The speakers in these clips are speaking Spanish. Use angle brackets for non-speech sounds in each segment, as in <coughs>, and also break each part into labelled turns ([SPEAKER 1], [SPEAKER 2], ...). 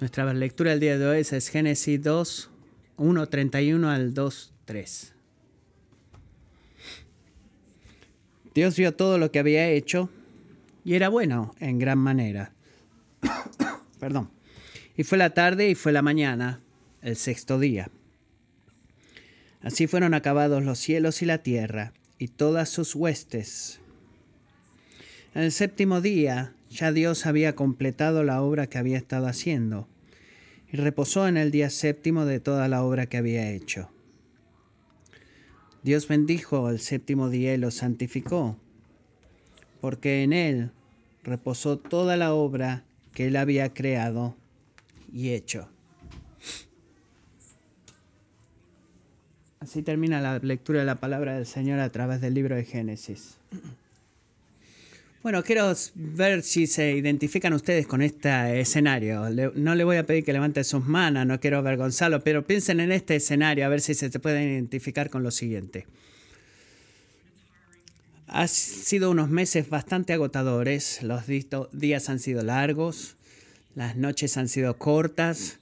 [SPEAKER 1] Nuestra lectura del día de hoy es Génesis 2, 1, 31 al 2, 3. Dios vio todo lo que había hecho y era bueno en gran manera. <coughs> Perdón. Y fue la tarde y fue la mañana, el sexto día. Así fueron acabados los cielos y la tierra y todas sus huestes. En el séptimo día ya Dios había completado la obra que había estado haciendo y reposó en el día séptimo de toda la obra que había hecho. Dios bendijo el séptimo día y lo santificó, porque en él reposó toda la obra que él había creado y hecho. Así termina la lectura de la palabra del Señor a través del libro de Génesis. Bueno, quiero ver si se identifican ustedes con este escenario. no le voy a pedir que levante sus manos, no quiero avergonzarlo, pero piensen en este escenario a ver si se pueden identificar con lo siguiente. Han sido unos meses bastante agotadores, los días han sido largos, las noches han sido cortas,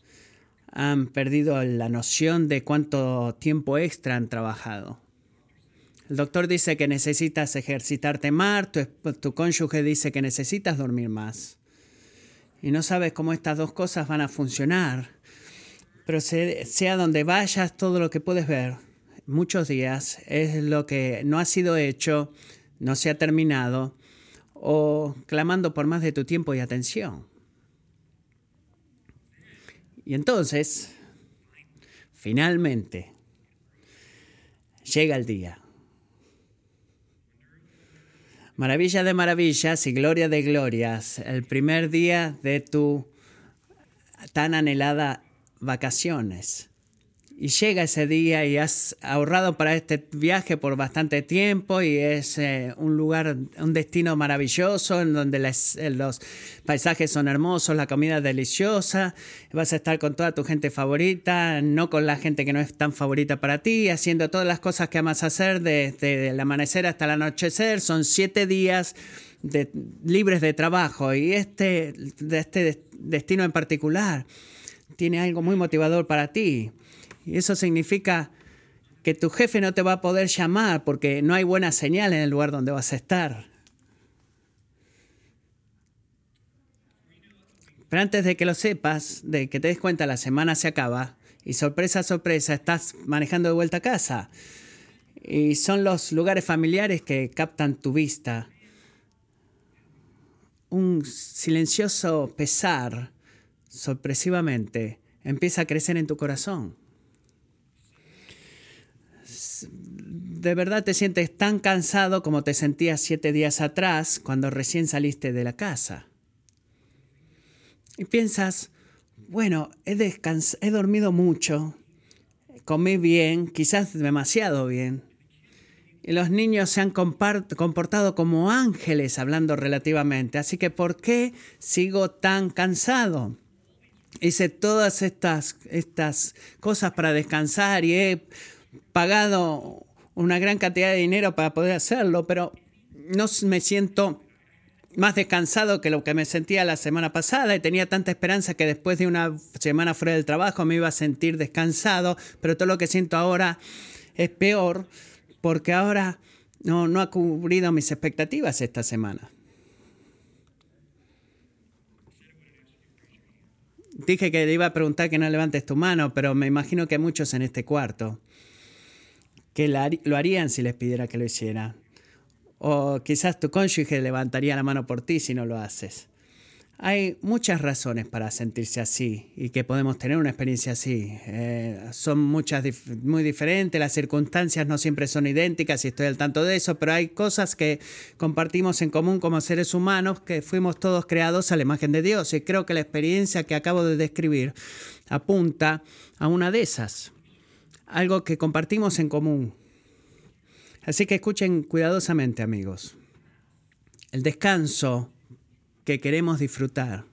[SPEAKER 1] han perdido la noción de cuánto tiempo extra han trabajado. El doctor dice que necesitas ejercitarte más, tu, cónyuge dice que necesitas dormir más. Y no sabes cómo estas dos cosas van a funcionar. Pero sea donde vayas, todo lo que puedes ver, muchos días, es lo que no ha sido hecho, no se ha terminado, o clamando por más de tu tiempo y atención. Y entonces, finalmente, llega el día Maravilla de maravillas y gloria de glorias, el primer día de tu tan anhelada vacaciones. Y llega ese día y has ahorrado para este viaje por bastante tiempo y es eh, un lugar, un destino maravilloso en donde eh, los paisajes son hermosos, la comida es deliciosa, vas a estar con toda tu gente favorita, no con la gente que no es tan favorita para ti, haciendo todas las cosas que amas hacer desde el amanecer hasta el anochecer. Son siete días de, libres de trabajo y este, de este destino en particular tiene algo muy motivador para ti. Y eso significa que tu jefe no te va a poder llamar porque no hay buena señal en el lugar donde vas a estar. Pero antes de que lo sepas, de que te des cuenta, la semana se acaba y sorpresa, sorpresa, estás manejando de vuelta a casa. Y son los lugares familiares que captan tu vista. Un silencioso pesar, sorpresivamente, empieza a crecer en tu corazón. De verdad te sientes tan cansado como te sentías siete días atrás cuando recién saliste de la casa. Y piensas, bueno, he, he dormido mucho, comí bien, quizás demasiado bien. Y los niños se han comportado como ángeles hablando relativamente. Así que, ¿por qué sigo tan cansado? Hice todas estas, estas cosas para descansar y he pagado una gran cantidad de dinero para poder hacerlo, pero no me siento más descansado que lo que me sentía la semana pasada y tenía tanta esperanza que después de una semana fuera del trabajo me iba a sentir descansado, pero todo lo que siento ahora es peor porque ahora no, no ha cubrido mis expectativas esta semana. Dije que le iba a preguntar que no levantes tu mano, pero me imagino que hay muchos en este cuarto que lo harían si les pidiera que lo hiciera. O quizás tu cónyuge levantaría la mano por ti si no lo haces. Hay muchas razones para sentirse así y que podemos tener una experiencia así. Eh, son muchas muy diferentes, las circunstancias no siempre son idénticas y estoy al tanto de eso, pero hay cosas que compartimos en común como seres humanos que fuimos todos creados a la imagen de Dios y creo que la experiencia que acabo de describir apunta a una de esas algo que compartimos en común. Así que escuchen cuidadosamente, amigos. El descanso que queremos disfrutar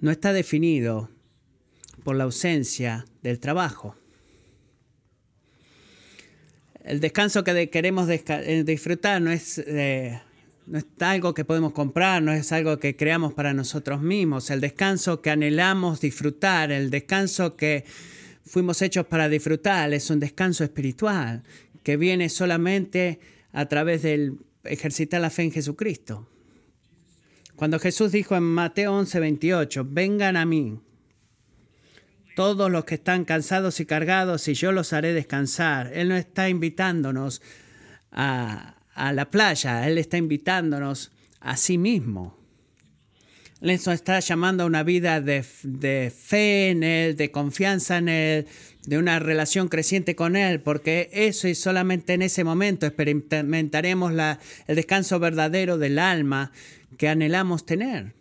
[SPEAKER 1] no está definido por la ausencia del trabajo. El descanso que queremos eh, disfrutar no es eh, no es algo que podemos comprar, no es algo que creamos para nosotros mismos. El descanso que anhelamos disfrutar, el descanso que fuimos hechos para disfrutar, es un descanso espiritual que viene solamente a través del ejercitar la fe en Jesucristo. Cuando Jesús dijo en Mateo 11, 28, vengan a mí, todos los que están cansados y cargados, y yo los haré descansar. Él no está invitándonos a, a la playa, Él está invitándonos a sí mismo. Nos está llamando a una vida de, fe en Él, de confianza en Él, de una relación creciente con Él, porque eso y solamente en ese momento experimentaremos el descanso verdadero del alma que anhelamos tener.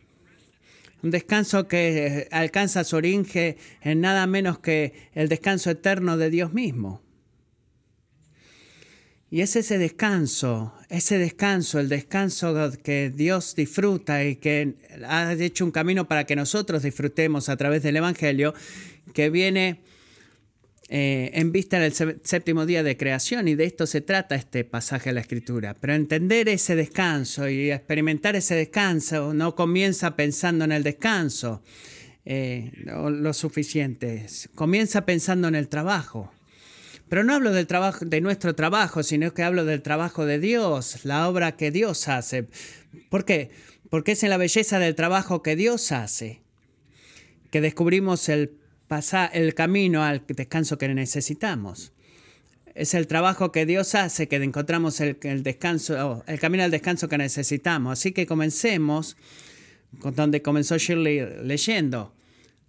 [SPEAKER 1] Un descanso que alcanza su origen en nada menos que el descanso eterno de Dios mismo. Y es ese descanso, ese descanso, el descanso que Dios disfruta y que ha hecho un camino para que nosotros disfrutemos a través del Evangelio, que viene eh, en vista del séptimo día de creación. Y de esto se trata este pasaje de la Escritura. Pero entender ese descanso y experimentar ese descanso no comienza pensando en el descanso eh, lo suficiente, comienza pensando en el trabajo pero no hablo del trabajo, de nuestro trabajo, sino que hablo del trabajo de Dios, la obra que Dios hace. ¿Por qué? Porque es en la belleza del trabajo que Dios hace que descubrimos el, el camino al descanso que necesitamos. Es el trabajo que Dios hace que encontramos el, descanso, el camino al descanso que necesitamos. Así que comencemos con donde comenzó Shirley leyendo,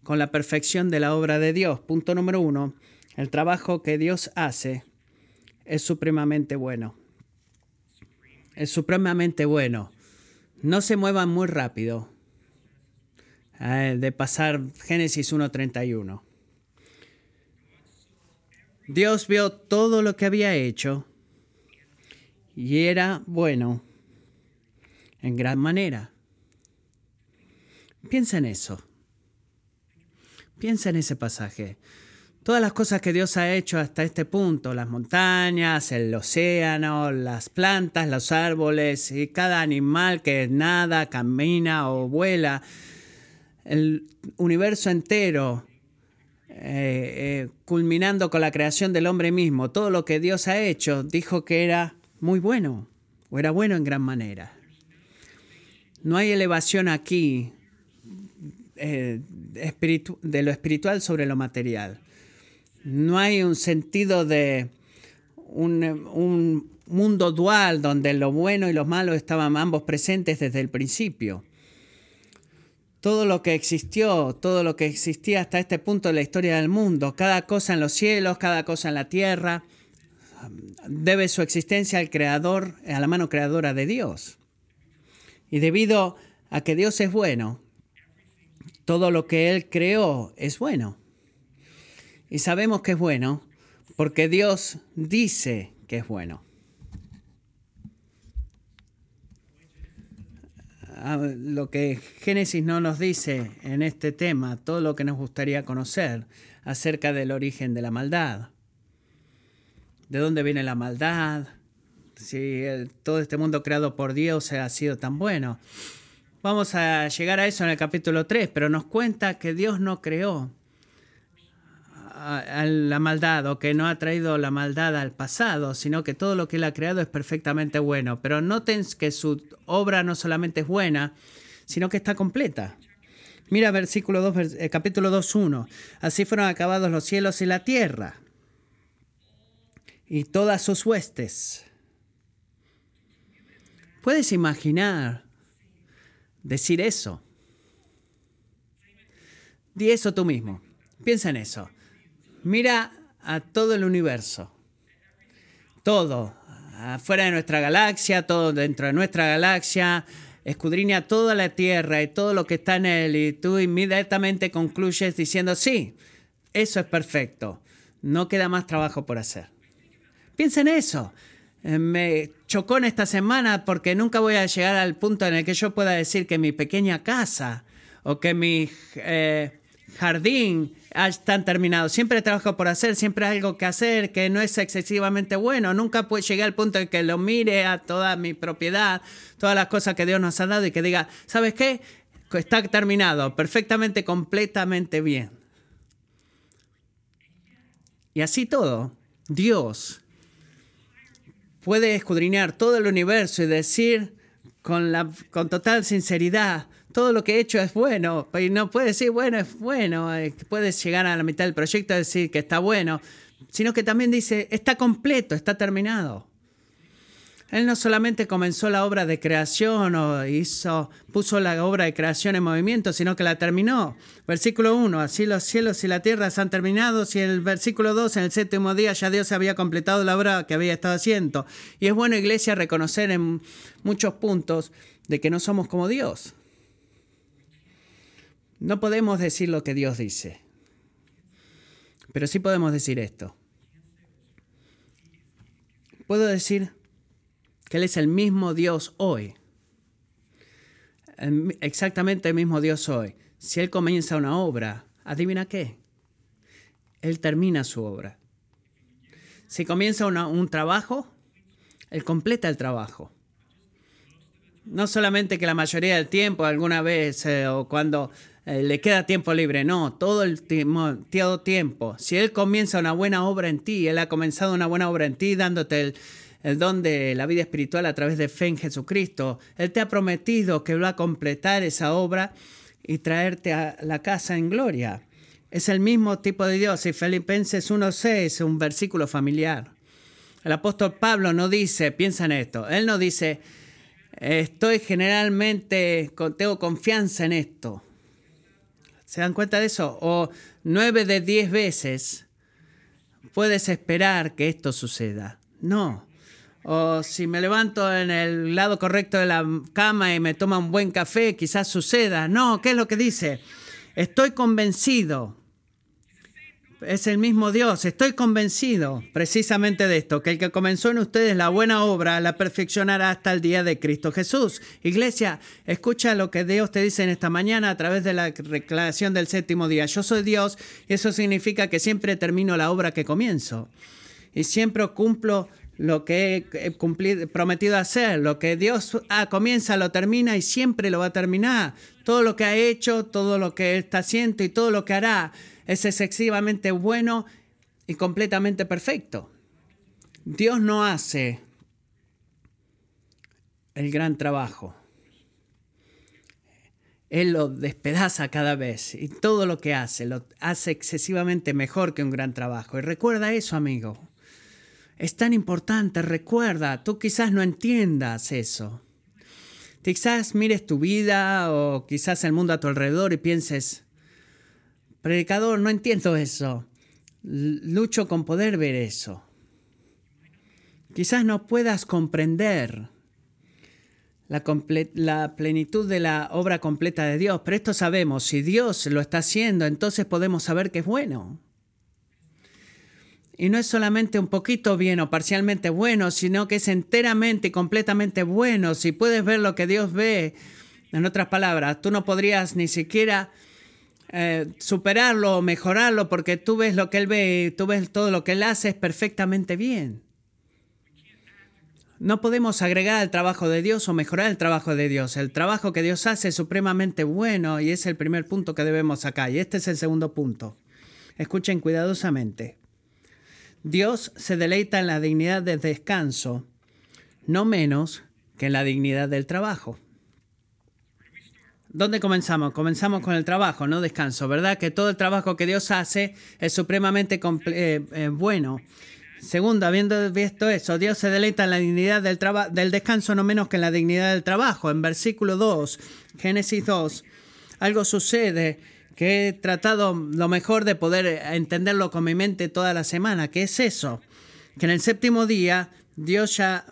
[SPEAKER 1] con la perfección de la obra de Dios. Punto número uno el trabajo que Dios hace es supremamente bueno. Es supremamente bueno. No se muevan muy rápido eh, de pasar Génesis 1.31. Dios vio todo lo que había hecho y era bueno en gran manera. Piensa en eso. Piensa en ese pasaje. Todas las cosas que Dios ha hecho hasta este punto, las montañas, el océano, las plantas, los árboles y cada animal que nada, camina o vuela, el universo entero, eh, eh, culminando con la creación del hombre mismo, todo lo que Dios ha hecho, dijo que era muy bueno, o era bueno en gran manera. No hay elevación aquí eh, de lo espiritual sobre lo material. No hay un sentido de un, mundo dual donde lo bueno y lo malo estaban ambos presentes desde el principio. Todo lo que existió, todo lo que existía hasta este punto de la historia del mundo, cada cosa en los cielos, cada cosa en la tierra, debe su existencia al creador, a la mano creadora de Dios. Y debido a que Dios es bueno, todo lo que Él creó es bueno. Y sabemos que es bueno porque Dios dice que es bueno. Ah, lo que Génesis no nos dice en este tema, todo lo que nos gustaría conocer acerca del origen de la maldad. ¿De dónde viene la maldad? Si todo este mundo creado por Dios ha sido tan bueno. Vamos a llegar a eso en el capítulo 3, pero nos cuenta que Dios no creó a, la maldad o que no ha traído la maldad al pasado, sino que todo lo que él ha creado es perfectamente bueno. Pero noten que su obra no solamente es buena, sino que está completa. Mira versículo 2, eh, capítulo 2.1. Así fueron acabados los cielos y la tierra y todas sus huestes. ¿Puedes imaginar decir eso? Di eso tú mismo. Piensa en eso. Mira a todo el universo. Todo. Afuera de nuestra galaxia, todo dentro de nuestra galaxia. Escudriña toda la Tierra y todo lo que está en él. Y tú inmediatamente concluyes diciendo, sí, eso es perfecto. No queda más trabajo por hacer. Piensa en eso. Eh, me chocó en esta semana porque nunca voy a llegar al punto en el que yo pueda decir que mi pequeña casa o que mi eh, jardín están terminados. Siempre trabajo por hacer, siempre hay algo que hacer que no es excesivamente bueno. Nunca puede llegar al punto de que lo mire a toda mi propiedad, todas las cosas que Dios nos ha dado y que diga, ¿sabes qué? Está terminado, perfectamente, completamente bien. Y así todo, Dios puede escudriñar todo el universo y decir con, la, con total sinceridad, todo lo que he hecho es bueno. Y no puede decir, bueno, es bueno. Eh, puedes llegar a la mitad del proyecto y decir que está bueno. Sino que también dice, está completo, está terminado. Él no solamente comenzó la obra de creación o hizo, puso la obra de creación en movimiento, sino que la terminó. Versículo 1, así los cielos y la tierra se han terminado. Y el versículo 2, en el séptimo día ya Dios había completado la obra que había estado haciendo. Y es bueno, iglesia, reconocer en muchos puntos de que no somos como Dios. No podemos decir lo que Dios dice, pero sí podemos decir esto. Puedo decir que Él es el mismo Dios hoy. exactamente el mismo Dios hoy. Si Él comienza una obra, adivina qué. Él termina su obra. Si comienza un trabajo, Él completa el trabajo. No solamente que la mayoría del tiempo, alguna vez, eh, o cuando eh, le queda tiempo libre. No, todo el tiempo, tiempo. Si Él comienza una buena obra en ti, Él ha comenzado una buena obra en ti dándote el, el don de la vida espiritual a través de fe en Jesucristo. Él te ha prometido que va a completar esa obra y traerte a la casa en gloria. Es el mismo tipo de Dios. Y Filipenses 1.6 es un versículo familiar. El apóstol Pablo no dice, piensa en esto, él no dice, estoy generalmente, tengo confianza en esto. ¿Se dan cuenta de eso? O nueve de diez veces puedes esperar que esto suceda. No. O si me levanto en el lado correcto de la cama y me toma un buen café, quizás suceda. No, ¿qué es lo que dice? Estoy convencido es el mismo Dios. Estoy convencido precisamente de esto, que el que comenzó en ustedes la buena obra la perfeccionará hasta el día de Cristo Jesús. Iglesia, escucha lo que Dios te dice en esta mañana a través de la declaración del séptimo día. Yo soy Dios y eso significa que siempre termino la obra que comienzo. Y siempre cumplo lo que he prometido hacer. Lo que Dios ah, comienza, lo termina y siempre lo va a terminar. Todo lo que ha hecho, todo lo que está haciendo y todo lo que hará es excesivamente bueno y completamente perfecto. Dios no hace el gran trabajo. Él lo despedaza cada vez y todo lo que hace lo hace excesivamente mejor que un gran trabajo. Y recuerda eso, amigo. Es tan importante, recuerda, tú quizás no entiendas eso. Quizás mires tu vida o quizás el mundo a tu alrededor y pienses, Predicador, no entiendo eso. Lucho con poder ver eso. Quizás no puedas comprender la, plenitud de la obra completa de Dios, pero esto sabemos, si Dios lo está haciendo, entonces podemos saber que es bueno. Y no es solamente un poquito bien o parcialmente bueno, sino que es enteramente y completamente bueno. Si puedes ver lo que Dios ve, en otras palabras, tú no podrías ni siquiera eh, superarlo o mejorarlo porque tú ves lo que él ve, tú ves todo lo que él hace es perfectamente bien. No podemos agregar al trabajo de Dios o mejorar el trabajo de Dios. El trabajo que Dios hace es supremamente bueno y es el primer punto que debemos sacar. Y este es el segundo punto. Escuchen cuidadosamente. Dios se deleita en la dignidad del descanso, no menos que en la dignidad del trabajo. ¿Dónde comenzamos? Comenzamos con el trabajo, no descanso, ¿verdad? Que todo el trabajo que Dios hace es supremamente eh, eh, bueno. Segundo, habiendo visto eso, Dios se deleita en la dignidad del, del descanso no menos que en la dignidad del trabajo. En versículo 2, Génesis 2, algo sucede que he tratado lo mejor de poder entenderlo con mi mente toda la semana, que es eso, que en el séptimo día Dios ya,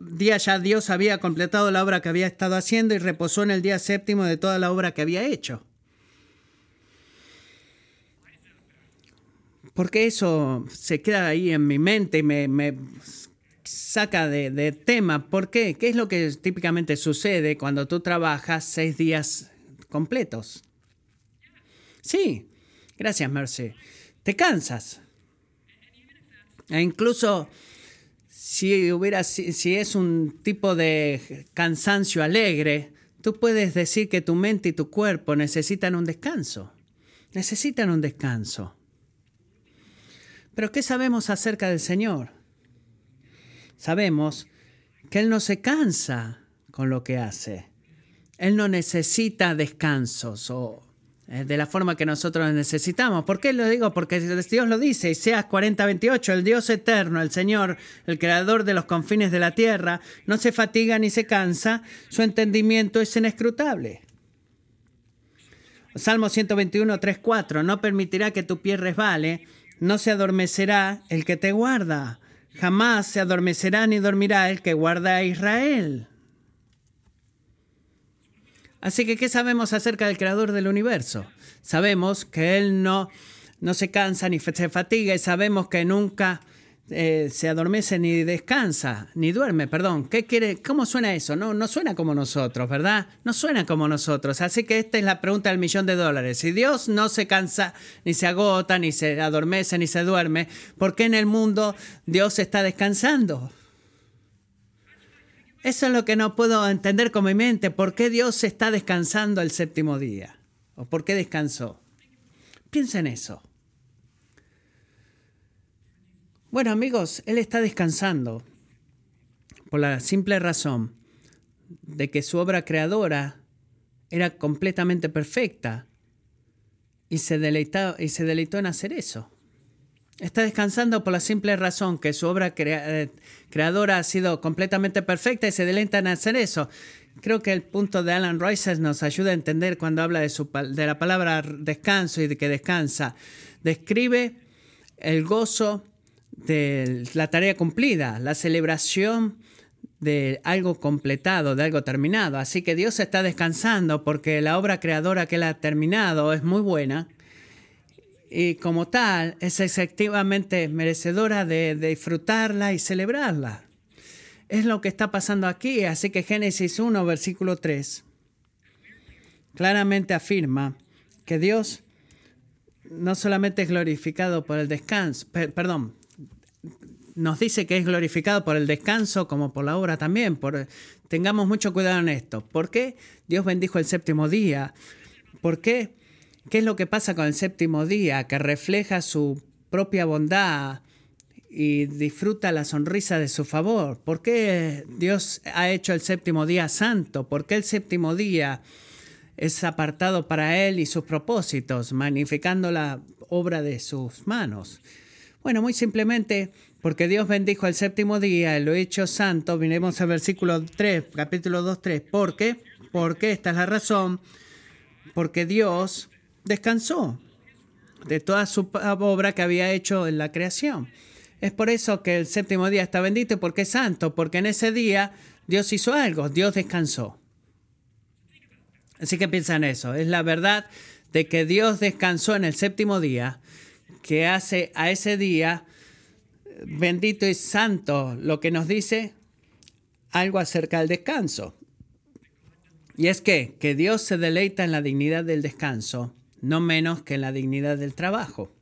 [SPEAKER 1] día ya Dios había completado la obra que había estado haciendo y reposó en el día séptimo de toda la obra que había hecho. Porque eso se queda ahí en mi mente y me, saca de, de, tema. ¿Por qué? ¿Qué es lo que típicamente sucede cuando tú trabajas seis días completos? Sí, gracias Mercy. Te cansas. E incluso si, si es un tipo de cansancio alegre, tú puedes decir que tu mente y tu cuerpo necesitan un descanso. Necesitan un descanso. Pero ¿qué sabemos acerca del Señor? Sabemos que Él no se cansa con lo que hace. Él no necesita descansos o de la forma que nosotros necesitamos. ¿Por qué lo digo? Porque Dios lo dice, Isaías 40:28, el Dios eterno, el Señor, el creador de los confines de la tierra, no se fatiga ni se cansa, su entendimiento es inescrutable. Salmo 121, 3, 4, no permitirá que tu pie resbale, no se adormecerá el que te guarda, jamás se adormecerá ni dormirá el que guarda a Israel. Así que, ¿qué sabemos acerca del creador del universo? Sabemos que Él no, no se cansa ni se fatiga y sabemos que nunca eh, se adormece ni descansa, ni duerme, perdón. ¿Qué quiere? ¿Cómo suena eso? No, no suena como nosotros, ¿verdad? No suena como nosotros. Así que esta es la pregunta del millón de dólares. Si Dios no se cansa, ni se agota, ni se adormece, ni se duerme, ¿por qué en el mundo Dios está descansando? Eso es lo que no puedo entender con mi mente. ¿Por qué Dios está descansando el séptimo día? ¿O por qué descansó? Piensa en eso. Bueno amigos, Él está descansando por la simple razón de que su obra creadora era completamente perfecta y se deleitó, y se deleitó en hacer eso. Está descansando por la simple razón que su obra eh, creadora ha sido completamente perfecta y se deleita en hacer eso. Creo que el punto de Alan Royce nos ayuda a entender cuando habla de, su, de la palabra descanso y de que descansa. Describe el gozo de la tarea cumplida, la celebración de algo completado, de algo terminado. Así que Dios está descansando porque la obra creadora que él ha terminado es muy buena y como tal es efectivamente merecedora de, disfrutarla y celebrarla. Es lo que está pasando aquí, así que Génesis 1, versículo 3, claramente afirma que Dios no solamente es glorificado por el descanso, perdón, nos dice que es glorificado por el descanso como por la obra también. Por, tengamos mucho cuidado en esto. ¿Por qué Dios bendijo el séptimo día? ¿Por qué? ¿Qué es lo que pasa con el séptimo día? Que refleja su propia bondad y disfruta la sonrisa de su favor. ¿Por qué Dios ha hecho el séptimo día santo? ¿Por qué el séptimo día es apartado para Él y sus propósitos, magnificando la obra de sus manos? Bueno, muy simplemente porque Dios bendijo el séptimo día, lo hecho santo. Vinemos al versículo 3, capítulo 2, 3. ¿Por qué? Porque esta es la razón. Porque Dios descansó de toda su obra que había hecho en la creación. Es por eso que el séptimo día está bendito, porque es santo, porque en ese día Dios hizo algo, Dios descansó. Así que piensa en eso, es la verdad de que Dios descansó en el séptimo día, que hace a ese día bendito y santo, lo que nos dice algo acerca del descanso. Y es que, que Dios se deleita en la dignidad del descanso no menos que en la dignidad del trabajo.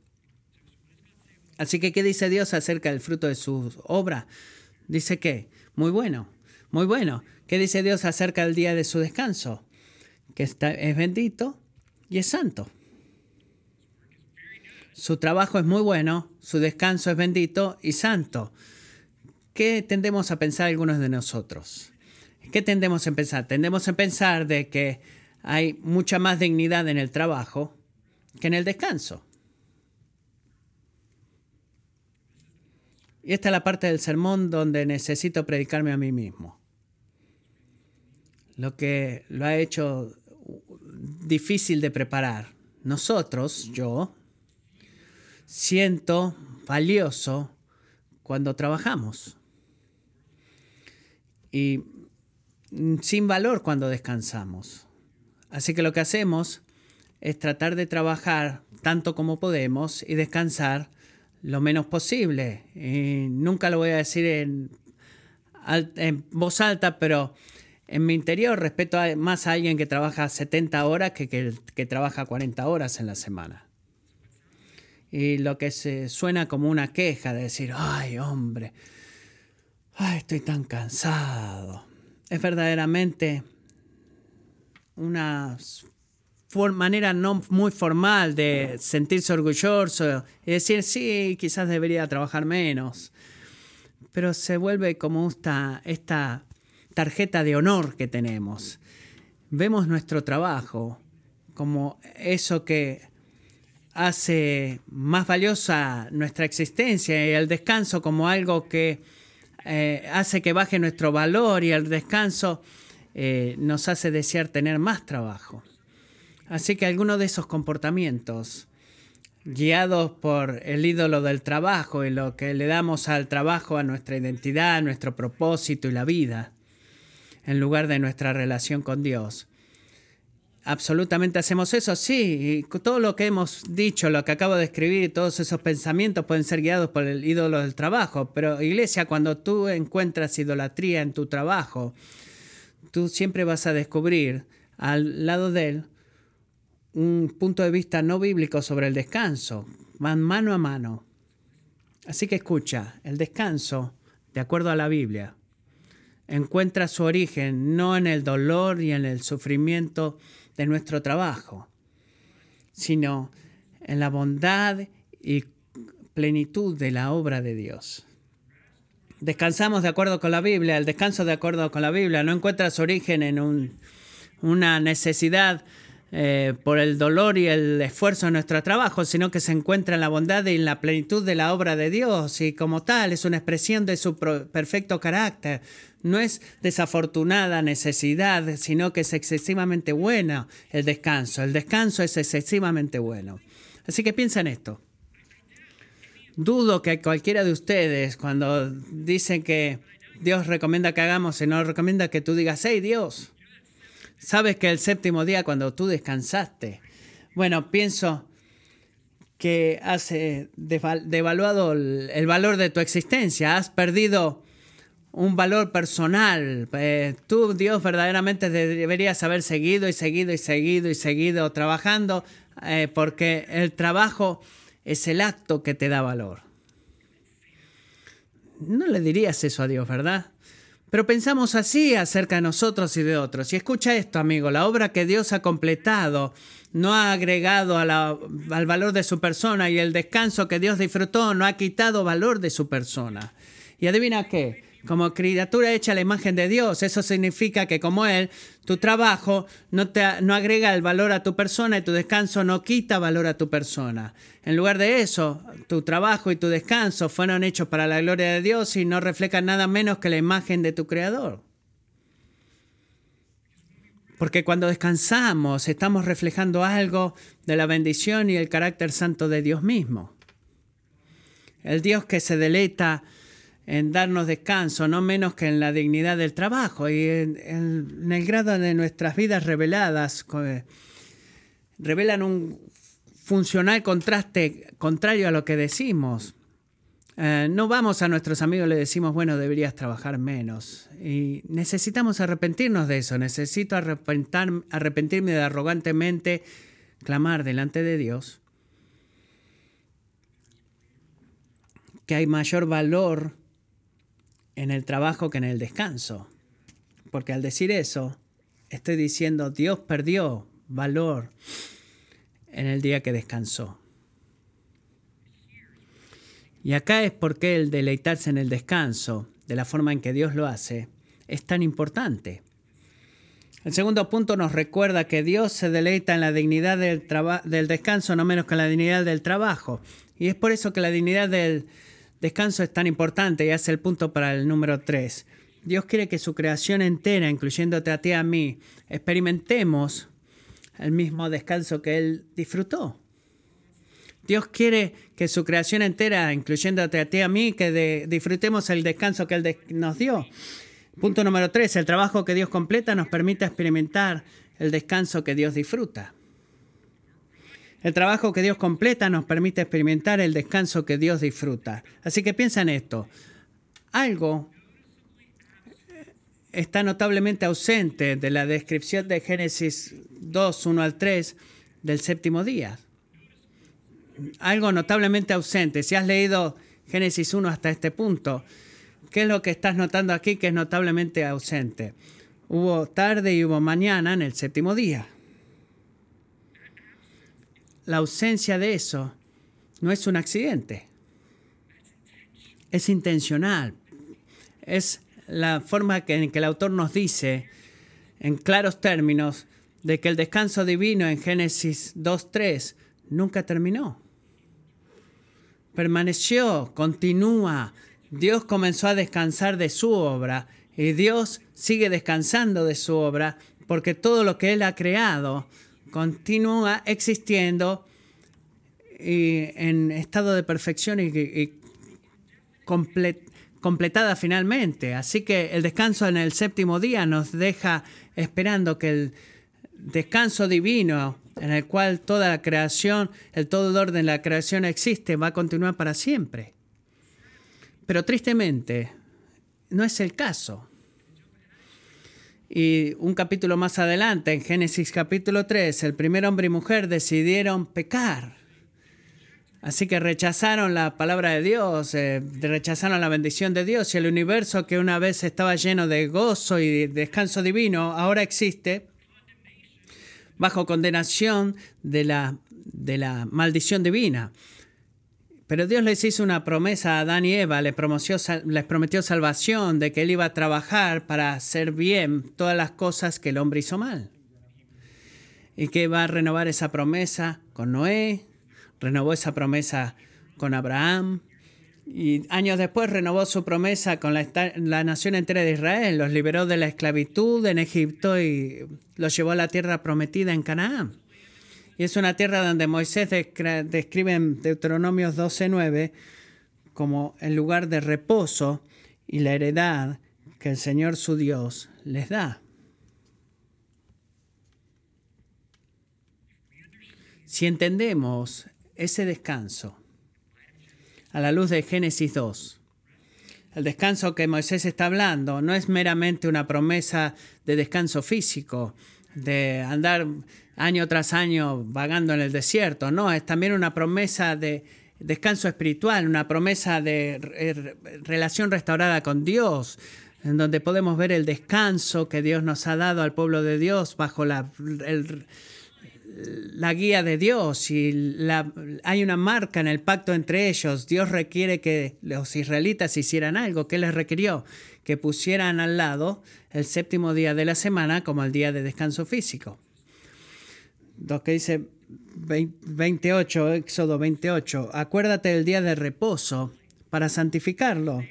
[SPEAKER 1] Así que, ¿qué dice Dios acerca del fruto de su obra? Dice que, muy bueno, muy bueno. ¿Qué dice Dios acerca del día de su descanso? Que está, es bendito y es santo. Su trabajo es muy bueno, su descanso es bendito y santo. ¿Qué tendemos a pensar algunos de nosotros? ¿Qué tendemos a pensar? Tendemos a pensar de que hay mucha más dignidad en el trabajo que en el descanso. Y esta es la parte del sermón donde necesito predicarme a mí mismo. Lo que lo ha hecho difícil de preparar. Nosotros, yo, siento valioso cuando trabajamos. Y sin valor cuando descansamos. Así que lo que hacemos es tratar de trabajar tanto como podemos y descansar lo menos posible. Y nunca lo voy a decir en, voz alta, pero en mi interior respeto más a alguien que trabaja 70 horas que que, que trabaja 40 horas en la semana. Y lo que se suena como una queja de decir, ay hombre, ay, estoy tan cansado. Es verdaderamente una manera no muy formal de sentirse orgulloso y decir, sí, quizás debería trabajar menos. Pero se vuelve como esta, esta tarjeta de honor que tenemos. Vemos nuestro trabajo como eso que hace más valiosa nuestra existencia y el descanso como algo que eh, hace que baje nuestro valor y el descanso eh, nos hace desear tener más trabajo. Así que algunos de esos comportamientos, guiados por el ídolo del trabajo y lo que le damos al trabajo a nuestra identidad, nuestro propósito y la vida, en lugar de nuestra relación con Dios. Absolutamente hacemos eso, sí. Y todo lo que hemos dicho, lo que acabo de escribir, todos esos pensamientos pueden ser guiados por el ídolo del trabajo. Pero iglesia, cuando tú encuentras idolatría en tu trabajo, tú siempre vas a descubrir al lado de él un punto de vista no bíblico sobre el descanso. Van mano a mano. Así que escucha, el descanso, de acuerdo a la Biblia, encuentra su origen no en el dolor y en el sufrimiento de nuestro trabajo, sino en la bondad y plenitud de la obra de Dios. Descansamos de acuerdo con la Biblia, el descanso de acuerdo con la Biblia no encuentra su origen en una necesidad eh, por el dolor y el esfuerzo de nuestro trabajo, sino que se encuentra en la bondad y en la plenitud de la obra de Dios y como tal es una expresión de su perfecto carácter. No es desafortunada necesidad, sino que es excesivamente bueno el descanso. El descanso es excesivamente bueno. Así que piensa en esto. Dudo que cualquiera de ustedes, cuando dicen que Dios recomienda que hagamos, y no recomienda que tú digas, hey Dios, Sabes que el séptimo día cuando tú descansaste, bueno, pienso que has eh, devaluado el, valor de tu existencia, has perdido un valor personal. Eh, tú, Dios, verdaderamente deberías haber seguido y seguido y seguido y seguido trabajando eh, porque el trabajo es el acto que te da valor. No le dirías eso a Dios, ¿verdad? Pero pensamos así acerca de nosotros y de otros. Y escucha esto, amigo, la obra que Dios ha completado no ha agregado al valor de su persona y el descanso que Dios disfrutó no ha quitado valor de su persona. Y adivina qué, como criatura hecha a la imagen de Dios. Eso significa que como Él, tu trabajo no, te, no agrega el valor a tu persona y tu descanso no quita valor a tu persona. En lugar de eso, tu trabajo y tu descanso fueron hechos para la gloria de Dios y no reflejan nada menos que la imagen de tu Creador. Porque cuando descansamos estamos reflejando algo de la bendición y el carácter santo de Dios mismo. El Dios que se deleita en darnos descanso, no menos que en la dignidad del trabajo y en, el grado de nuestras vidas reveladas, revelan un funcional contraste contrario a lo que decimos. Eh, no vamos a nuestros amigos y le decimos, bueno, deberías trabajar menos. Y necesitamos arrepentirnos de eso. Necesito arrepentirme de arrogantemente clamar delante de Dios que hay mayor valor en el trabajo que en el descanso. Porque al decir eso, estoy diciendo Dios perdió valor en el día que descansó. Y acá es porque el deleitarse en el descanso, de la forma en que Dios lo hace, es tan importante. El segundo punto nos recuerda que Dios se deleita en la dignidad del, del descanso, no menos que en la dignidad del trabajo. Y es por eso que la dignidad del descanso es tan importante y hace el punto para el número 3. Dios quiere que su creación entera, incluyéndote a ti y a mí, experimentemos el mismo descanso que Él disfrutó. Dios quiere que su creación entera, incluyéndote a ti y a mí, que disfrutemos el descanso que Él nos dio. Punto número 3. El trabajo que Dios completa nos permite experimentar el descanso que Dios disfruta. El trabajo que Dios completa nos permite experimentar el descanso que Dios disfruta. Así que piensa en esto. Algo está notablemente ausente de la descripción de Génesis 2, 1 al 3 del séptimo día. Algo notablemente ausente. Si has leído Génesis 1 hasta este punto, ¿qué es lo que estás notando aquí que es notablemente ausente? Hubo tarde y hubo mañana en el séptimo día. La ausencia de eso no es un accidente. Es intencional. Es la forma en que el autor nos dice, en claros términos, de que el descanso divino en Génesis 2.3 nunca terminó. Permaneció, continúa. Dios comenzó a descansar de su obra y Dios sigue descansando de su obra porque todo lo que Él ha creado continúa existiendo y en estado de perfección y, completada finalmente. Así que el descanso en el séptimo día nos deja esperando que el descanso divino en el cual toda la creación, el todo el orden de la creación existe, va a continuar para siempre. Pero tristemente, no es el caso. Y un capítulo más adelante, en Génesis capítulo 3, el primer hombre y mujer decidieron pecar. Así que rechazaron la palabra de Dios, eh, rechazaron la bendición de Dios y el universo que una vez estaba lleno de gozo y descanso divino, ahora existe bajo condenación de la, de la maldición divina. Pero Dios les hizo una promesa a Adán y Eva, les les prometió salvación, de que Él iba a trabajar para hacer bien todas las cosas que el hombre hizo mal. Y que va a renovar esa promesa con Noé, renovó esa promesa con Abraham y años después renovó su promesa con la, nación entera de Israel, los liberó de la esclavitud en Egipto y los llevó a la tierra prometida en Canaán. Y es una tierra donde Moisés describe en Deuteronomios 12.9 como el lugar de reposo y la heredad que el Señor su Dios les da. Si entendemos ese descanso a la luz de Génesis 2. El descanso que Moisés está hablando no es meramente una promesa de descanso físico, de andar año tras año vagando en el desierto, no, es también una promesa de descanso espiritual, una promesa de relación restaurada con Dios, en donde podemos ver el descanso que Dios nos ha dado al pueblo de Dios bajo la, la guía de Dios y la, hay una marca en el pacto entre ellos. Dios requiere que los israelitas hicieran algo. ¿Qué les requirió? Que pusieran al lado el séptimo día de la semana como el día de descanso físico. Lo que dice 28, Éxodo 28, acuérdate del día de reposo para santificarlo.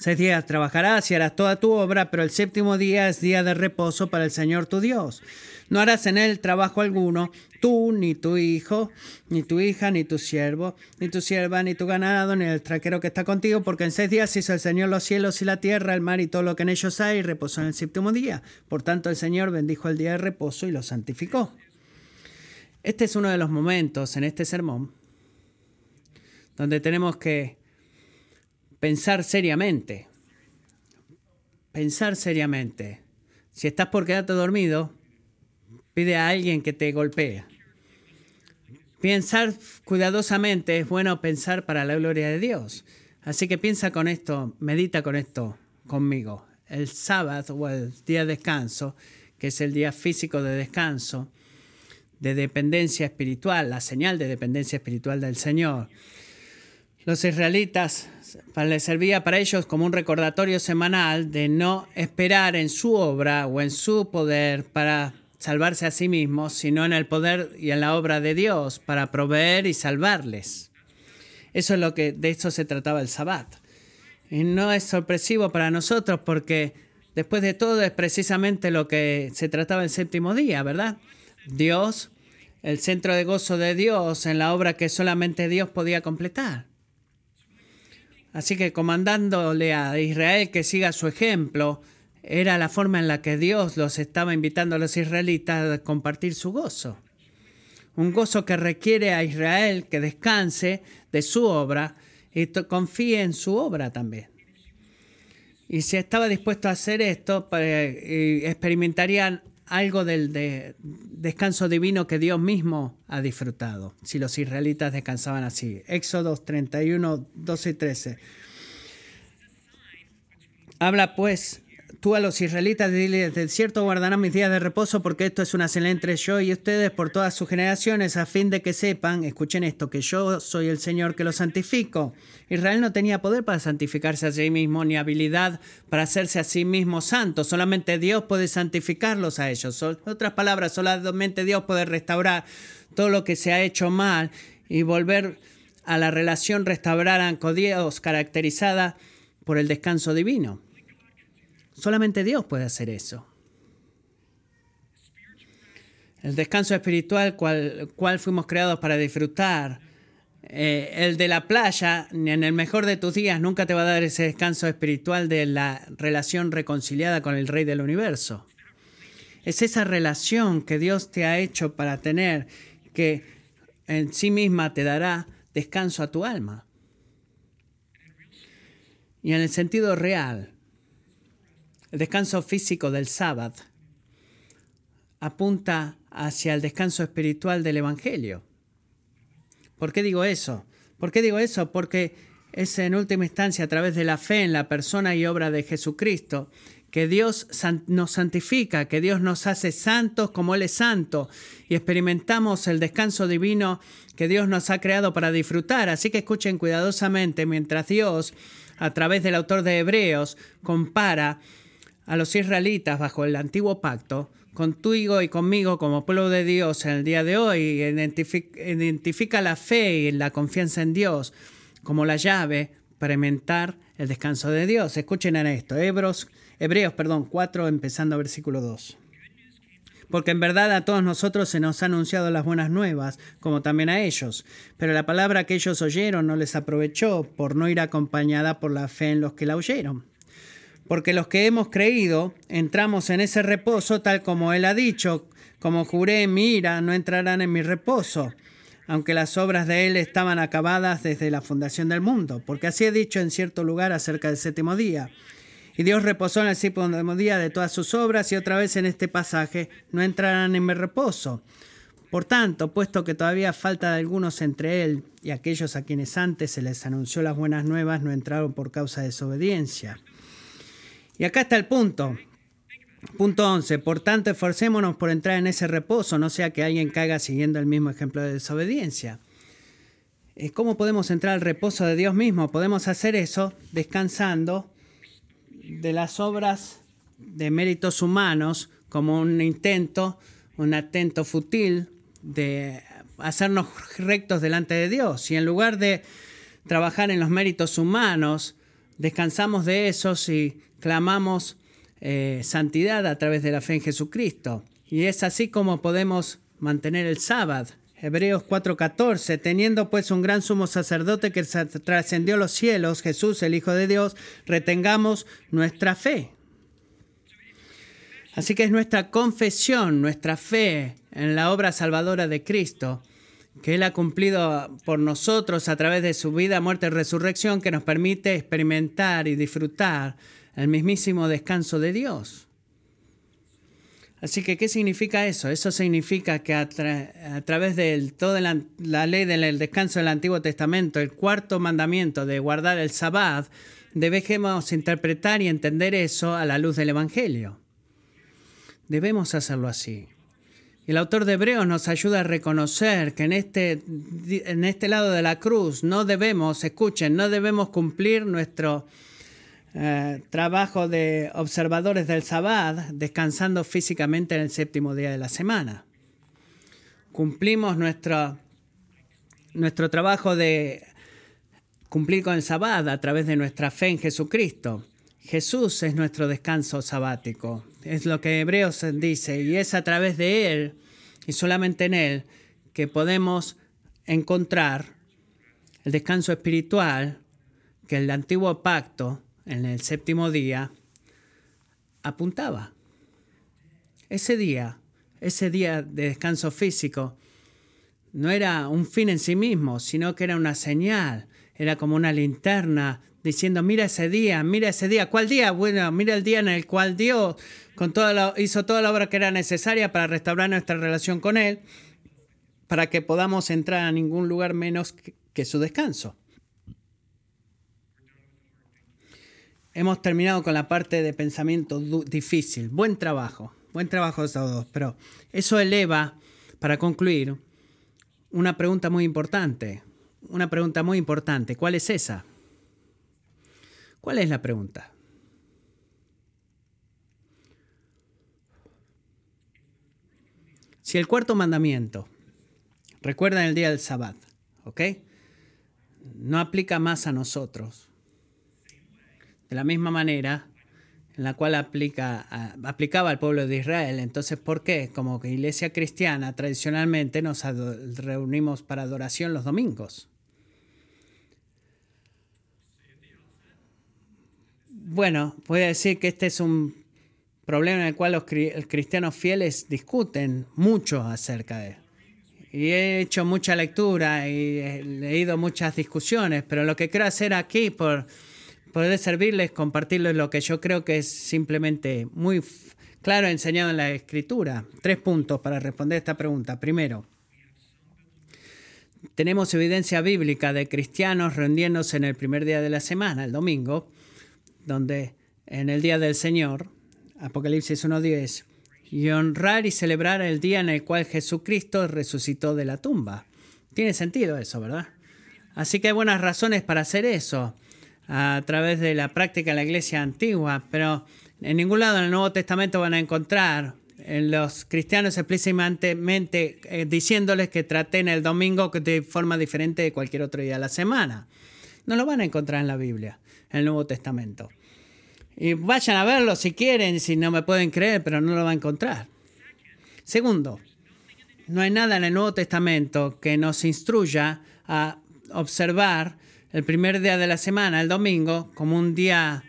[SPEAKER 1] Seis días trabajarás y harás toda tu obra, pero el séptimo día es día de reposo para el Señor tu Dios. No harás en él trabajo alguno, tú, ni tu hijo, ni tu hija, ni tu siervo, ni tu sierva, ni tu ganado, ni el traquero que está contigo, porque en seis días hizo el Señor los cielos y la tierra, el mar y todo lo que en ellos hay, y reposó en el séptimo día. Por tanto, el Señor bendijo el día de reposo y lo santificó. Este es uno de los momentos en este sermón donde tenemos que pensar seriamente. Pensar seriamente. Si estás por quedarte dormido, pide a alguien que te golpee. Pensar cuidadosamente es bueno pensar para la gloria de Dios. Así que piensa con esto, medita con esto conmigo. El sábado o el día de descanso, que es el día físico de descanso, de dependencia espiritual, la señal de dependencia espiritual del Señor. Los israelitas les servía para ellos como un recordatorio semanal de no esperar en su obra o en su poder para salvarse a sí mismos, sino en el poder y en la obra de Dios para proveer y salvarles. Eso es lo que de eso se trataba el Sabbat. Y no es sorpresivo para nosotros porque después de todo es precisamente lo que se trataba el séptimo día, ¿verdad? Dios, el centro de gozo de Dios en la obra que solamente Dios podía completar. Así que comandándole a Israel que siga su ejemplo, era la forma en la que Dios los estaba invitando a los israelitas a compartir su gozo. Un gozo que requiere a Israel que descanse de su obra y confíe en su obra también. Y si estaba dispuesto a hacer esto, experimentarían algo del descanso divino que Dios mismo ha disfrutado, si los israelitas descansaban así. Éxodo 31, 12 y 13. Habla pues tú a los israelitas dile, de cierto guardarán mis días de reposo porque esto es una señal entre yo y ustedes por todas sus generaciones a fin de que sepan, escuchen esto, que yo soy el Señor que los santifico. Israel no tenía poder para santificarse a sí mismo ni habilidad para hacerse a sí mismo santo. Solamente Dios puede santificarlos a ellos. En otras palabras, solamente Dios puede restaurar todo lo que se ha hecho mal y volver a la relación restaurada con Dios caracterizada por el descanso divino. Solamente Dios puede hacer eso. El descanso espiritual cual, fuimos creados para disfrutar. Eh, el de la playa, ni en el mejor de tus días, nunca te va a dar ese descanso espiritual de la relación reconciliada con el Rey del Universo. Es esa relación que Dios te ha hecho para tener que en sí misma te dará descanso a tu alma. Y en el sentido real, el descanso físico del sábado apunta hacia el descanso espiritual del Evangelio. ¿Por qué digo eso? ¿Por qué digo eso? Porque es en última instancia a través de la fe en la persona y obra de Jesucristo que Dios nos santifica, que Dios nos hace santos como Él es santo y experimentamos el descanso divino que Dios nos ha creado para disfrutar. Así que escuchen cuidadosamente mientras Dios, a través del autor de Hebreos, compara a los israelitas bajo el antiguo pacto, contigo y conmigo como pueblo de Dios en el día de hoy, identifica, la fe y la confianza en Dios como la llave para inventar el descanso de Dios. Escuchen en esto, Hebreos, Hebreos perdón, 4, empezando versículo 2. Porque en verdad a todos nosotros se nos ha anunciado las buenas nuevas, como también a ellos. Pero la palabra que ellos oyeron no les aprovechó por no ir acompañada por la fe en los que la oyeron porque los que hemos creído entramos en ese reposo tal como Él ha dicho, como juré en mi ira, no entrarán en mi reposo, aunque las obras de Él estaban acabadas desde la fundación del mundo, porque así he dicho en cierto lugar acerca del séptimo día. Y Dios reposó en el séptimo día de todas sus obras y otra vez en este pasaje, no entrarán en mi reposo. Por tanto, puesto que todavía falta de algunos entre él y aquellos a quienes antes se les anunció las buenas nuevas, no entraron por causa de desobediencia. Y acá está el punto. Punto 11. Por tanto, esforcémonos por entrar en ese reposo, no sea que alguien caiga siguiendo el mismo ejemplo de desobediencia. Eh, ¿Cómo podemos entrar al reposo de Dios mismo? Podemos hacer eso descansando de las obras de méritos humanos como un intento, un atento fútil de hacernos rectos delante de Dios. Y en lugar de trabajar en los méritos humanos, descansamos de esos y clamamos eh, santidad a través de la fe en Jesucristo. Y es así como podemos mantener el sábado. Hebreos 4:14, teniendo pues un gran sumo sacerdote que trascendió los cielos, Jesús, el Hijo de Dios, retengamos nuestra fe. Así que es nuestra confesión, nuestra fe en la obra salvadora de Cristo, que Él ha cumplido por nosotros a través de su vida, muerte y resurrección, que nos permite experimentar y disfrutar el mismísimo descanso de Dios. Así que, ¿qué significa eso? Eso significa que a, través de toda la, ley del descanso del Antiguo Testamento, el cuarto mandamiento de guardar el sabbat, debemos interpretar y entender eso a la luz del Evangelio. Debemos hacerlo así. El autor de Hebreos nos ayuda a reconocer que en este, en este lado de la cruz no debemos, escuchen, no debemos cumplir nuestro eh, trabajo de observadores del Sabbat, descansando físicamente en el séptimo día de la semana. Cumplimos nuestro, nuestro trabajo de cumplir con el Sabbat a través de nuestra fe en Jesucristo. Jesús es nuestro descanso sabático. Es lo que Hebreos dice. Y es a través de Él y solamente en Él que podemos encontrar el descanso espiritual que el antiguo pacto en el séptimo día, apuntaba. Ese día, ese día de descanso físico, no era un fin en sí mismo, sino que era una señal, era como una linterna diciendo, mira ese día, mira ese día. ¿Cuál día? Bueno, mira el día en el cual Dios con toda hizo toda la obra que era necesaria para restaurar nuestra relación con Él, para que podamos entrar a ningún lugar menos que su descanso. Hemos terminado con la parte de pensamiento difícil. Buen trabajo, buen trabajo de todos. Pero eso eleva, para concluir, una pregunta muy importante. Una pregunta muy importante. ¿Cuál es esa? ¿Cuál es la pregunta? Si el cuarto mandamiento, recuerda el día del sabbat, ¿ok? No aplica más a nosotros de la misma manera en la cual aplica, aplicaba al pueblo de Israel. Entonces, ¿por qué? Como iglesia cristiana tradicionalmente nos reunimos para adoración los domingos. Bueno, puede decir que este es un problema en el cual los cristianos fieles discuten mucho acerca de él. Y he hecho mucha lectura y he leído muchas discusiones, pero lo que quiero hacer aquí por poder servirles, compartirles lo que yo creo que es simplemente muy claro enseñado en la escritura. Tres puntos para responder esta pregunta. Primero, tenemos evidencia bíblica de cristianos reuniéndose en el primer día de la semana, el domingo, donde en el día del Señor, Apocalipsis 1.10, y honrar y celebrar el día en el cual Jesucristo resucitó de la tumba. Tiene sentido eso, ¿verdad? Así que hay buenas razones para hacer eso a través de la práctica de la iglesia antigua, pero en ningún lado en el Nuevo Testamento van a encontrar en los cristianos explícitamente eh, diciéndoles que traten el domingo de forma diferente de cualquier otro día de la semana. No lo van a encontrar en la Biblia, en el Nuevo Testamento. Y vayan a verlo si quieren, si no me pueden creer, pero no lo van a encontrar. Segundo, no hay nada en el Nuevo Testamento que nos instruya a observar el primer día de la semana, el domingo, como un día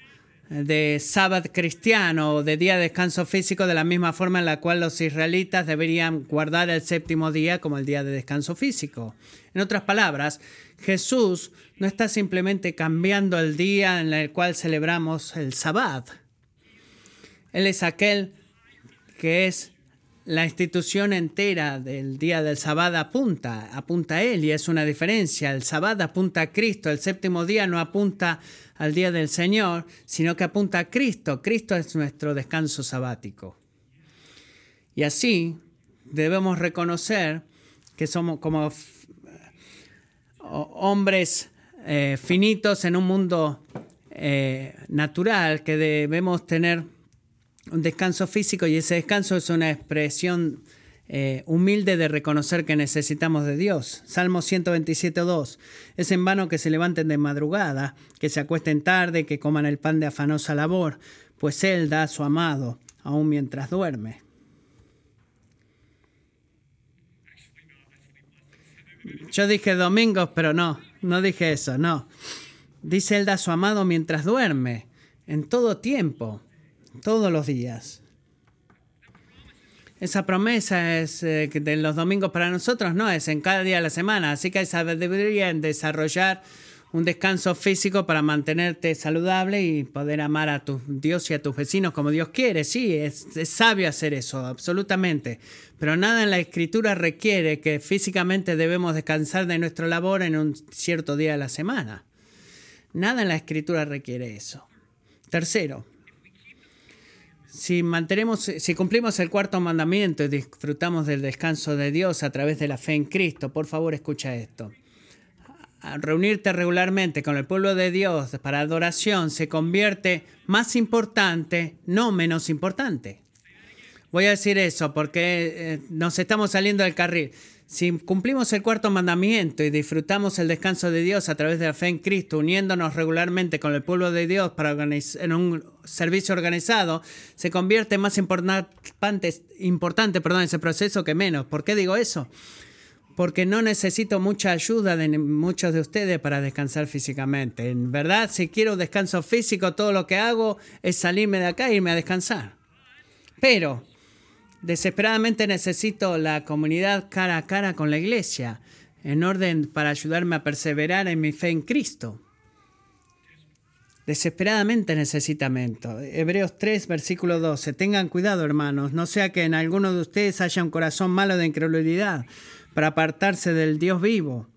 [SPEAKER 1] de sábado cristiano o de día de descanso físico, de la misma forma en la cual los israelitas deberían guardar el séptimo día como el día de descanso físico. En otras palabras, Jesús no está simplemente cambiando el día en el cual celebramos el sabbat. Él es aquel que es la institución entera del día del sábado apunta, apunta a Él y es una diferencia. El sábado apunta a Cristo, el séptimo día no apunta al día del Señor, sino que apunta a Cristo. Cristo es nuestro descanso sabático. Y así debemos reconocer que somos como hombres eh, finitos en un mundo eh, natural, que debemos tener un descanso físico y ese descanso es una expresión eh, humilde de reconocer que necesitamos de Dios. Salmo 127.2. Es en vano que se levanten de madrugada, que se acuesten tarde, que coman el pan de afanosa labor, pues Él da a su amado, aun mientras duerme. Yo dije domingos, pero no, no dije eso, no. Dice Él da a su amado mientras duerme, en todo tiempo todos los días. Esa promesa es eh, de los domingos para nosotros, no, es en cada día de la semana. Así que deberían desarrollar un descanso físico para mantenerte saludable y poder amar a tu Dios y a tus vecinos como Dios quiere. Sí, es, sabio hacer eso, absolutamente. Pero nada en la escritura requiere que físicamente debemos descansar de nuestra labor en un cierto día de la semana. Nada en la escritura requiere eso. Tercero, si mantenemos, si cumplimos el cuarto mandamiento y disfrutamos del descanso de Dios a través de la fe en Cristo, por favor escucha esto. reunirte regularmente con el pueblo de Dios para adoración se convierte más importante, no menos importante. Voy a decir eso porque eh, nos estamos saliendo del carril. Si cumplimos el cuarto mandamiento y disfrutamos el descanso de Dios a través de la fe en Cristo, uniéndonos regularmente con el pueblo de Dios para en un servicio organizado, se convierte más importante, importante perdón, ese proceso que menos. ¿Por qué digo eso? Porque no necesito mucha ayuda de muchos de ustedes para descansar físicamente. En verdad, si quiero descanso físico, todo lo que hago es salirme de acá e irme a descansar. Pero Desesperadamente necesito la comunidad cara a cara con la iglesia. en orden para ayudarme a perseverar en mi fe en Cristo. Desesperadamente necesitamiento. Hebreos 3, versículo 12. Tengan cuidado, hermanos, no sea que en alguno de ustedes haya un corazón malo de incredulidad para apartarse del Dios vivo.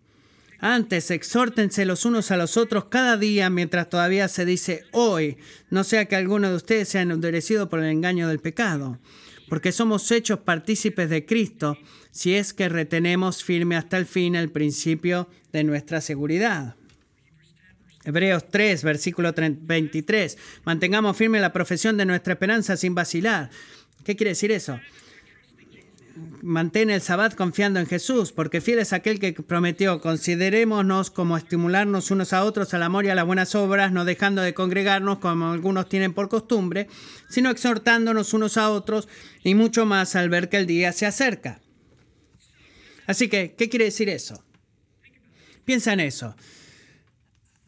[SPEAKER 1] Antes, exhórtense los unos a los otros cada día mientras todavía se dice hoy, no sea que alguno de ustedes sea endurecido por el engaño del pecado, porque somos hechos partícipes de Cristo si es que retenemos firme hasta el fin el principio de nuestra seguridad. Hebreos 3, versículo 23. Mantengamos firme la profesión de nuestra esperanza sin vacilar. ¿Qué quiere decir eso? Mantén el sabbat confiando en Jesús, porque fiel es aquel que prometió, considerémonos como estimularnos unos a otros al amor y a las buenas obras, no dejando de congregarnos como algunos tienen por costumbre, sino exhortándonos unos a otros y mucho más al ver que el día se acerca. Así que, ¿qué quiere decir eso? Piensa en eso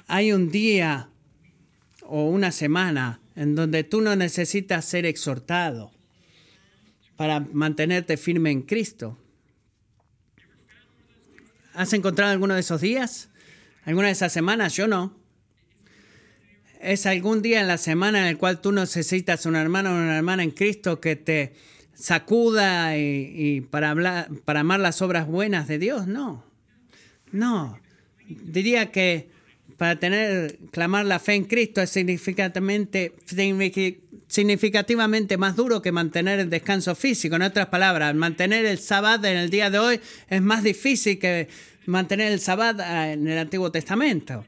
[SPEAKER 1] hay un día o una semana en donde tú no necesitas ser exhortado para mantenerte firme en Cristo. ¿Has encontrado alguno de esos días? ¿Alguna de esas semanas? Yo no. ¿Es algún día en la semana en el cual tú necesitas un hermano o una hermana en Cristo que te sacuda y, para, hablar, para amar las obras buenas de Dios? No. No. Diría que para tener, clamar la fe en Cristo es significativamente, significativamente más duro que mantener el descanso físico. En otras palabras, mantener el sábado en el día de hoy es más difícil que mantener el sábado ah, en el Antiguo Testamento.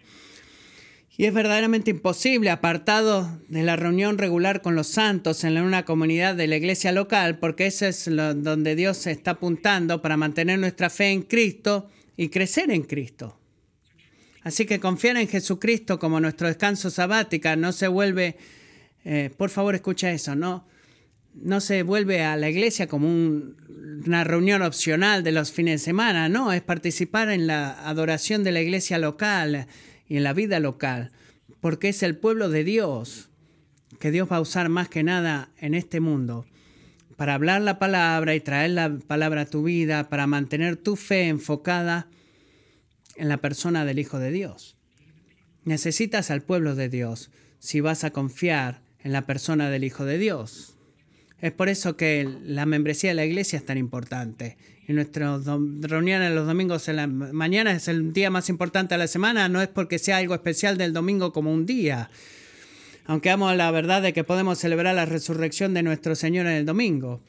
[SPEAKER 1] Y es verdaderamente imposible, apartado de la reunión regular con los santos en una comunidad de la iglesia local, porque eso es donde Dios se está apuntando para mantener nuestra fe en Cristo y crecer en Cristo. Así que confiar en Jesucristo como nuestro descanso sabática no se vuelve, eh, por favor escucha eso, no, no se vuelve a la iglesia como una reunión opcional de los fines de semana, no, es participar en la adoración de la iglesia local y en la vida local, porque es el pueblo de Dios que Dios va a usar más que nada en este mundo para hablar la palabra y traer la palabra a tu vida, para mantener tu fe enfocada en la persona del Hijo de Dios. Necesitas al pueblo de Dios si vas a confiar en la persona del Hijo de Dios. Es por eso que la membresía de la iglesia es tan importante. Y nuestra reunión en los domingos en la mañana es el día más importante de la semana, no es porque sea algo especial del domingo como un día. Aunque amo la verdad de que podemos celebrar la resurrección de nuestro Señor en el domingo.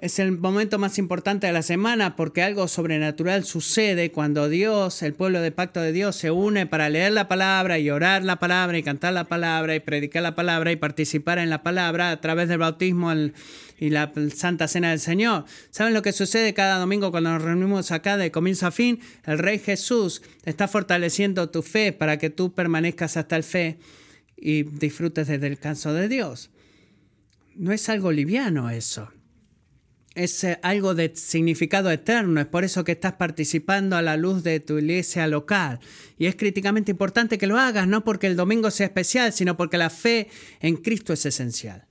[SPEAKER 1] Es el momento más importante de la semana porque algo sobrenatural sucede cuando Dios, el pueblo de pacto de Dios, se une para leer la palabra y orar la palabra y cantar la palabra y predicar la palabra y participar en la palabra a través del bautismo y la Santa Cena del Señor. ¿Saben lo que sucede cada domingo cuando nos reunimos acá de comienzo a fin? El Rey Jesús está fortaleciendo tu fe para que tú permanezcas hasta el fe y disfrutes del descanso de Dios. No es algo liviano eso es eh, algo de significado eterno, es por eso que estás participando a la luz de tu iglesia local. Y es críticamente importante que lo hagas, no porque el domingo sea especial, sino porque la fe en Cristo es esencial.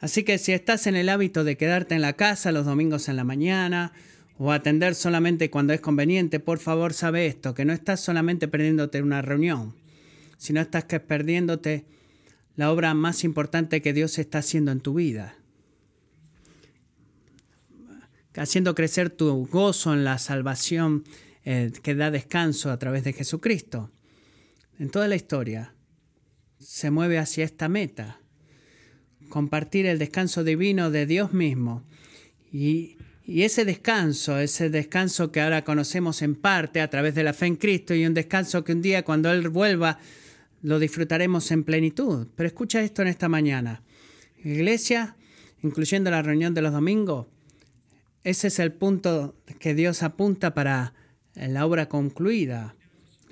[SPEAKER 1] Así que si estás en el hábito de quedarte en la casa los domingos en la mañana o atender solamente cuando es conveniente, por favor sabe esto, que no estás solamente perdiéndote una reunión, sino estás perdiéndote la obra más importante que Dios está haciendo en tu vida haciendo crecer tu gozo en la salvación eh, que da descanso a través de Jesucristo. En toda la historia se mueve hacia esta meta, compartir el descanso divino de Dios mismo. Y, y ese descanso, ese descanso que ahora conocemos en parte a través de la fe en Cristo y un descanso que un día cuando Él vuelva lo disfrutaremos en plenitud. Pero escucha esto en esta mañana. Iglesia, incluyendo la reunión de los domingos, ese es el punto que Dios apunta para la obra concluida.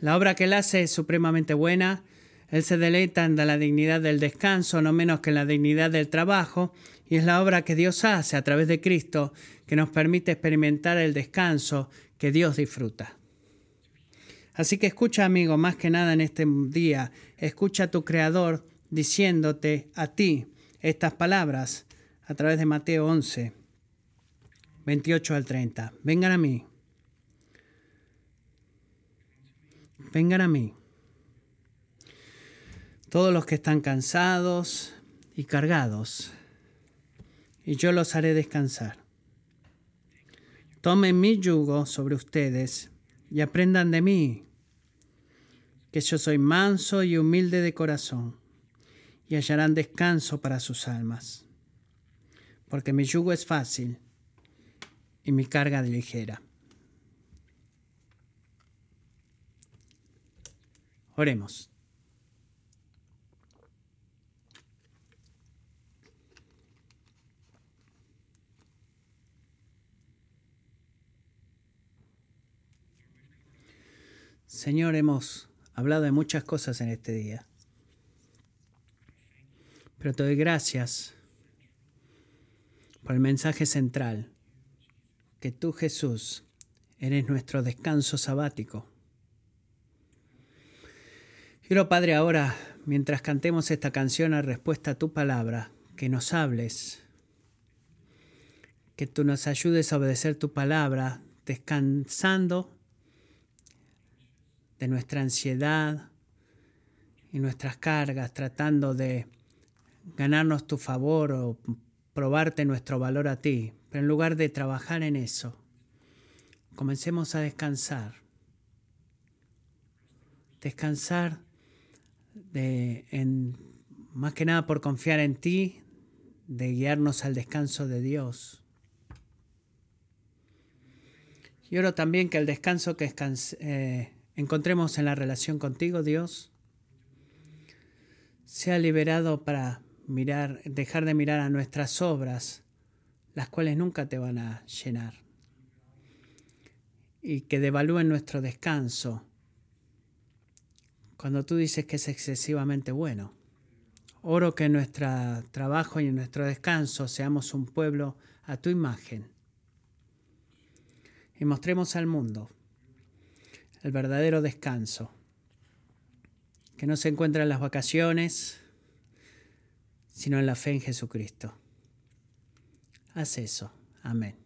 [SPEAKER 1] La obra que Él hace es supremamente buena. Él se deleita en la dignidad del descanso, no menos que en la dignidad del trabajo, y es la obra que Dios hace a través de Cristo que nos permite experimentar el descanso que Dios disfruta. Así que escucha, amigo, más que nada en este día, escucha a tu Creador diciéndote a ti estas palabras a través de Mateo 11. 28 al 30. Vengan a mí, vengan a mí. Todos los que están cansados y cargados, y yo los haré descansar. Tomen mi yugo sobre ustedes y aprendan de mí, que yo soy manso y humilde de corazón, y hallarán descanso para sus almas, porque mi yugo es fácil y mi carga ligera. Oremos. Señor, hemos hablado de muchas cosas en este día, pero te doy gracias por el mensaje central, que tú Jesús eres nuestro descanso sabático. Quiero, Padre, ahora, mientras cantemos esta canción a respuesta a tu palabra, que nos hables, que tú nos ayudes a obedecer tu palabra, descansando de nuestra ansiedad y nuestras cargas, tratando de ganarnos tu favor o probarte nuestro valor a ti. Pero en lugar de trabajar en eso, comencemos a descansar. Descansar de, más que nada por confiar en ti, de guiarnos al descanso de Dios. Y oro también que el descanso que eh, encontremos en la relación contigo, Dios, sea liberado para mirar, dejar de mirar a nuestras obras, las cuales nunca te van a llenar, y que devalúen nuestro descanso cuando tú dices que es excesivamente bueno. Oro que en nuestro trabajo y en nuestro descanso seamos un pueblo a tu imagen. Y mostremos al mundo el verdadero descanso, que no se encuentra en las vacaciones, sino en la fe en Jesucristo. Haz eso. Amén.